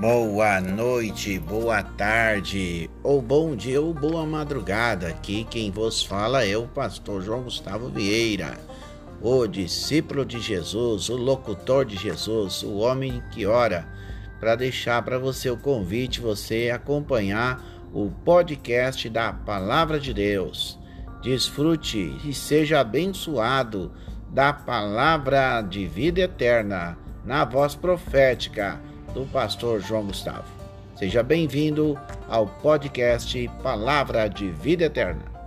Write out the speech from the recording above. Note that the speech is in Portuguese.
Boa noite, boa tarde, ou bom dia ou boa madrugada. Aqui quem vos fala é o pastor João Gustavo Vieira, o discípulo de Jesus, o locutor de Jesus, o homem que ora, para deixar para você o convite, você acompanhar o podcast da Palavra de Deus. Desfrute e seja abençoado da palavra de vida eterna na voz profética do pastor João Gustavo. Seja bem-vindo ao podcast Palavra de Vida Eterna.